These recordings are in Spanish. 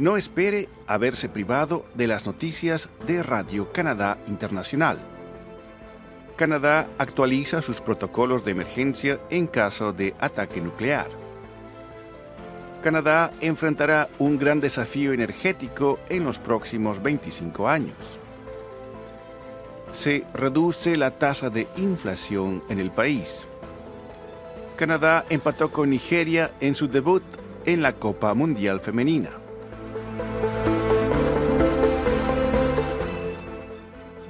no espere haberse privado de las noticias de Radio Canadá Internacional. Canadá actualiza sus protocolos de emergencia en caso de ataque nuclear. Canadá enfrentará un gran desafío energético en los próximos 25 años. Se reduce la tasa de inflación en el país. Canadá empató con Nigeria en su debut en la Copa Mundial Femenina.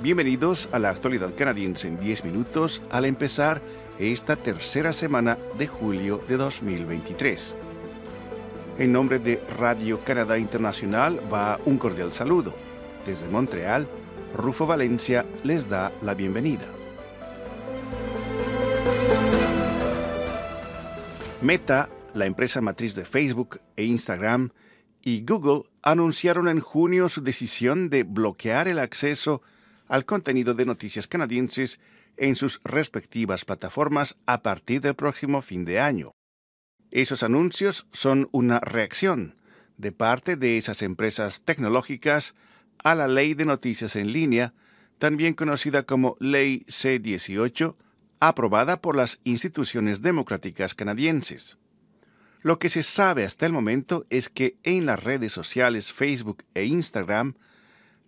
Bienvenidos a la actualidad canadiense en 10 minutos al empezar esta tercera semana de julio de 2023. En nombre de Radio Canadá Internacional va un cordial saludo. Desde Montreal, Rufo Valencia les da la bienvenida. Meta, la empresa matriz de Facebook e Instagram, y Google anunciaron en junio su decisión de bloquear el acceso al contenido de noticias canadienses en sus respectivas plataformas a partir del próximo fin de año. Esos anuncios son una reacción de parte de esas empresas tecnológicas a la Ley de Noticias en Línea, también conocida como Ley C-18, aprobada por las instituciones democráticas canadienses. Lo que se sabe hasta el momento es que en las redes sociales Facebook e Instagram,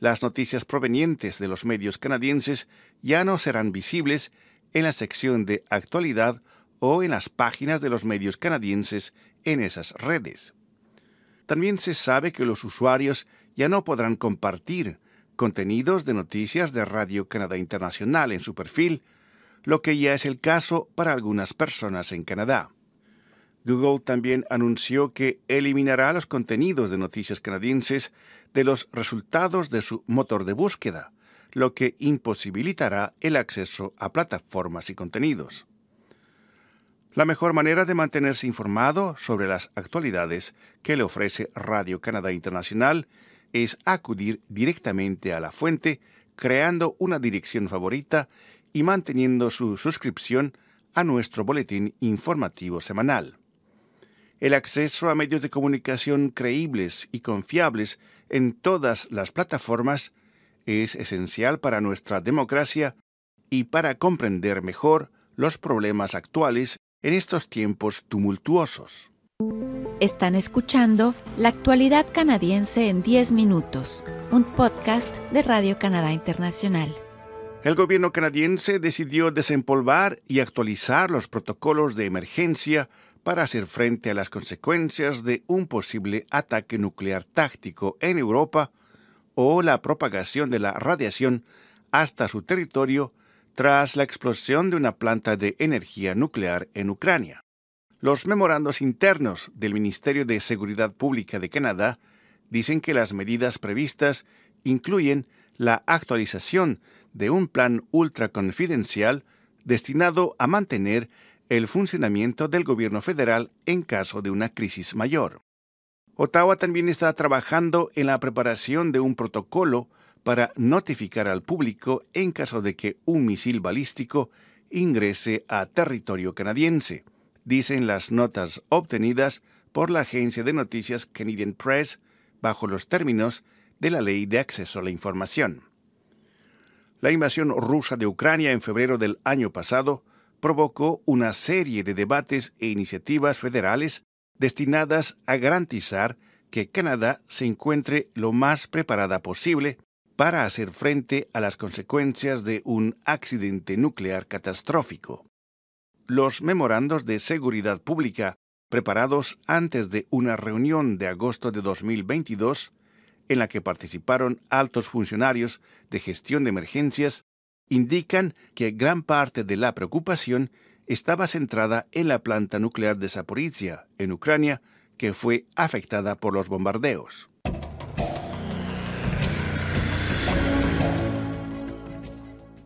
las noticias provenientes de los medios canadienses ya no serán visibles en la sección de actualidad o en las páginas de los medios canadienses en esas redes. También se sabe que los usuarios ya no podrán compartir contenidos de noticias de Radio Canadá Internacional en su perfil, lo que ya es el caso para algunas personas en Canadá. Google también anunció que eliminará los contenidos de noticias canadienses de los resultados de su motor de búsqueda, lo que imposibilitará el acceso a plataformas y contenidos. La mejor manera de mantenerse informado sobre las actualidades que le ofrece Radio Canadá Internacional es acudir directamente a la fuente, creando una dirección favorita y manteniendo su suscripción a nuestro boletín informativo semanal. El acceso a medios de comunicación creíbles y confiables en todas las plataformas es esencial para nuestra democracia y para comprender mejor los problemas actuales en estos tiempos tumultuosos. Están escuchando La actualidad canadiense en 10 minutos, un podcast de Radio Canadá Internacional. El gobierno canadiense decidió desempolvar y actualizar los protocolos de emergencia para hacer frente a las consecuencias de un posible ataque nuclear táctico en Europa o la propagación de la radiación hasta su territorio tras la explosión de una planta de energía nuclear en Ucrania. Los memorandos internos del Ministerio de Seguridad Pública de Canadá dicen que las medidas previstas incluyen la actualización de un plan ultraconfidencial destinado a mantener el funcionamiento del gobierno federal en caso de una crisis mayor. Ottawa también está trabajando en la preparación de un protocolo para notificar al público en caso de que un misil balístico ingrese a territorio canadiense, dicen las notas obtenidas por la agencia de noticias Canadian Press bajo los términos de la Ley de Acceso a la Información. La invasión rusa de Ucrania en febrero del año pasado provocó una serie de debates e iniciativas federales destinadas a garantizar que Canadá se encuentre lo más preparada posible para hacer frente a las consecuencias de un accidente nuclear catastrófico. Los memorandos de seguridad pública preparados antes de una reunión de agosto de 2022, en la que participaron altos funcionarios de gestión de emergencias, indican que gran parte de la preocupación estaba centrada en la planta nuclear de Zaporizhia, en Ucrania, que fue afectada por los bombardeos.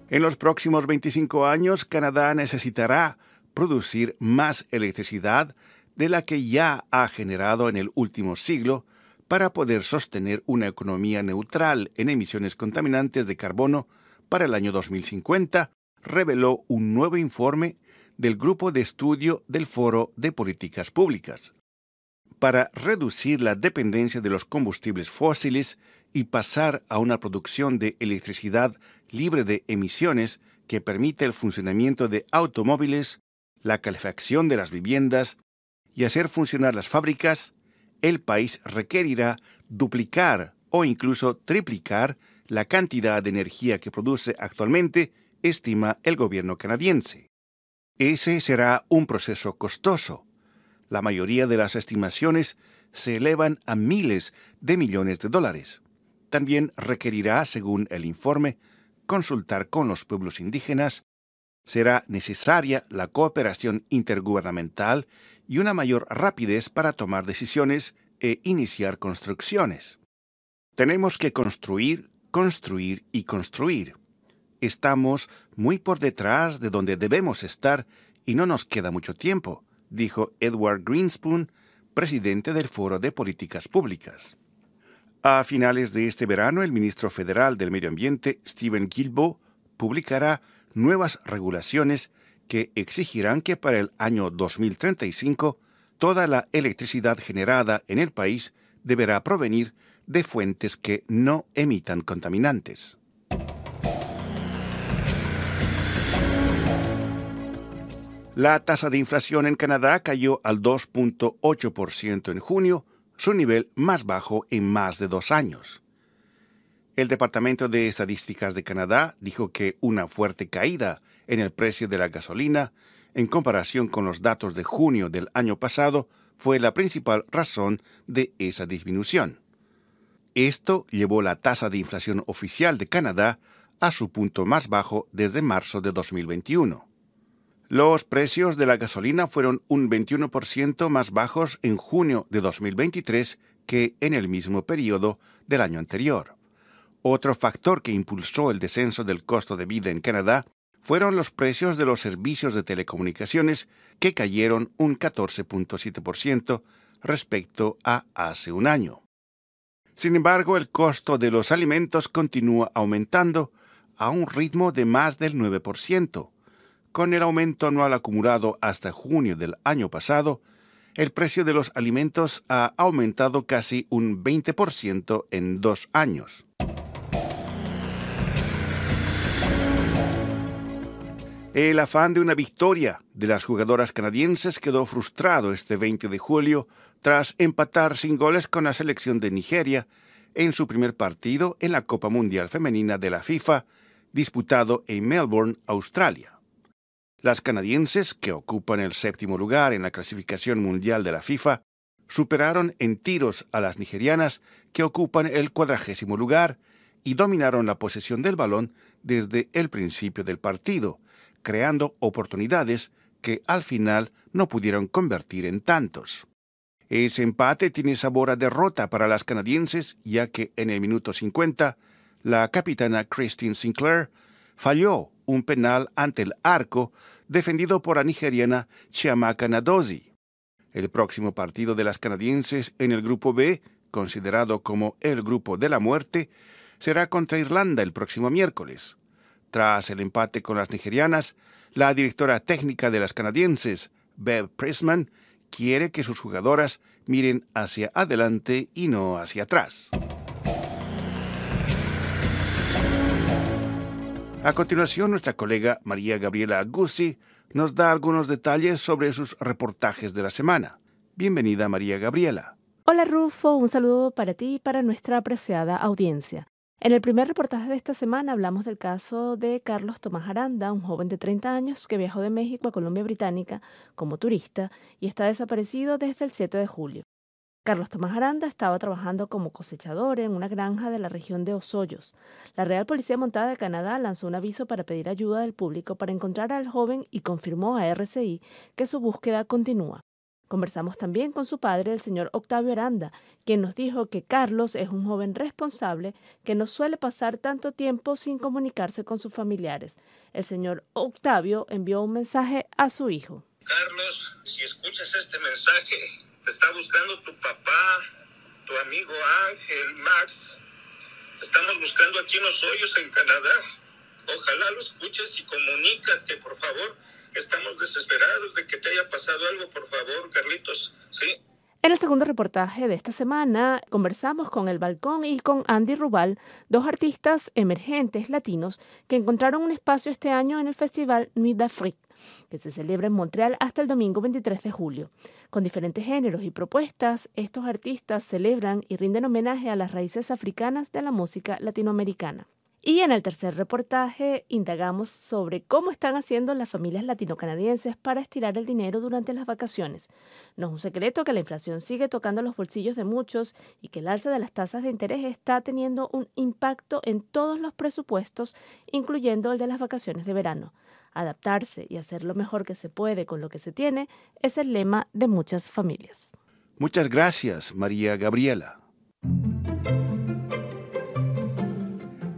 En los próximos 25 años, Canadá necesitará producir más electricidad de la que ya ha generado en el último siglo para poder sostener una economía neutral en emisiones contaminantes de carbono para el año 2050, reveló un nuevo informe del Grupo de Estudio del Foro de Políticas Públicas. para reducir la dependencia de los combustibles fósiles y pasar a una producción de electricidad libre de emisiones que permite el funcionamiento de automóviles, la calefacción de las viviendas y hacer funcionar las fábricas, el país requerirá duplicar o incluso triplicar la cantidad de energía que produce actualmente, estima el gobierno canadiense. Ese será un proceso costoso. La mayoría de las estimaciones se elevan a miles de millones de dólares. También requerirá, según el informe, consultar con los pueblos indígenas, será necesaria la cooperación intergubernamental y una mayor rapidez para tomar decisiones e iniciar construcciones. Tenemos que construir, construir y construir. Estamos muy por detrás de donde debemos estar y no nos queda mucho tiempo, dijo Edward Greenspoon, presidente del Foro de Políticas Públicas. A finales de este verano, el ministro federal del Medio Ambiente, Stephen Guilbeault, publicará nuevas regulaciones que exigirán que para el año 2035 toda la electricidad generada en el país deberá provenir de fuentes que no emitan contaminantes. La tasa de inflación en Canadá cayó al 2.8% en junio, su nivel más bajo en más de dos años. El Departamento de Estadísticas de Canadá dijo que una fuerte caída en el precio de la gasolina, en comparación con los datos de junio del año pasado, fue la principal razón de esa disminución. Esto llevó la tasa de inflación oficial de Canadá a su punto más bajo desde marzo de 2021. Los precios de la gasolina fueron un 21% más bajos en junio de 2023 que en el mismo periodo del año anterior. Otro factor que impulsó el descenso del costo de vida en Canadá fueron los precios de los servicios de telecomunicaciones que cayeron un 14.7% respecto a hace un año. Sin embargo, el costo de los alimentos continúa aumentando a un ritmo de más del 9%, con el aumento anual acumulado hasta junio del año pasado, el precio de los alimentos ha aumentado casi un 20% en dos años. El afán de una victoria de las jugadoras canadienses quedó frustrado este 20 de julio tras empatar sin goles con la selección de Nigeria en su primer partido en la Copa Mundial Femenina de la FIFA, disputado en Melbourne, Australia. Las canadienses, que ocupan el séptimo lugar en la clasificación mundial de la FIFA, superaron en tiros a las nigerianas, que ocupan el cuadragésimo lugar, y dominaron la posesión del balón desde el principio del partido, creando oportunidades que al final no pudieron convertir en tantos. Ese empate tiene sabor a derrota para las canadienses, ya que en el minuto 50, la capitana Christine Sinclair falló un penal ante el arco defendido por la nigeriana Chiamaka Nadozi. El próximo partido de las canadienses en el Grupo B, considerado como el Grupo de la Muerte, será contra Irlanda el próximo miércoles. Tras el empate con las nigerianas, la directora técnica de las canadienses, Bev Pressman, quiere que sus jugadoras miren hacia adelante y no hacia atrás. A continuación, nuestra colega María Gabriela Guzzi nos da algunos detalles sobre sus reportajes de la semana. Bienvenida, María Gabriela. Hola, Rufo. Un saludo para ti y para nuestra apreciada audiencia. En el primer reportaje de esta semana hablamos del caso de Carlos Tomás Aranda, un joven de 30 años que viajó de México a Colombia Británica como turista y está desaparecido desde el 7 de julio. Carlos Tomás Aranda estaba trabajando como cosechador en una granja de la región de Osoyos. La Real Policía Montada de Canadá lanzó un aviso para pedir ayuda del público para encontrar al joven y confirmó a RCI que su búsqueda continúa. Conversamos también con su padre, el señor Octavio Aranda, quien nos dijo que Carlos es un joven responsable que no suele pasar tanto tiempo sin comunicarse con sus familiares. El señor Octavio envió un mensaje a su hijo. Carlos, si escuchas este mensaje, te está buscando tu papá, tu amigo Ángel, Max. Estamos buscando aquí en los hoyos en Canadá. Ojalá lo escuches y comunícate, por favor. Estamos desesperados de que te haya pasado algo, por favor, Carlitos. ¿Sí? En el segundo reportaje de esta semana conversamos con El Balcón y con Andy Rubal, dos artistas emergentes latinos que encontraron un espacio este año en el festival Nuit d'Afrique, que se celebra en Montreal hasta el domingo 23 de julio. Con diferentes géneros y propuestas, estos artistas celebran y rinden homenaje a las raíces africanas de la música latinoamericana. Y en el tercer reportaje indagamos sobre cómo están haciendo las familias latinocanadienses para estirar el dinero durante las vacaciones. No es un secreto que la inflación sigue tocando los bolsillos de muchos y que el alza de las tasas de interés está teniendo un impacto en todos los presupuestos, incluyendo el de las vacaciones de verano. Adaptarse y hacer lo mejor que se puede con lo que se tiene es el lema de muchas familias. Muchas gracias, María Gabriela.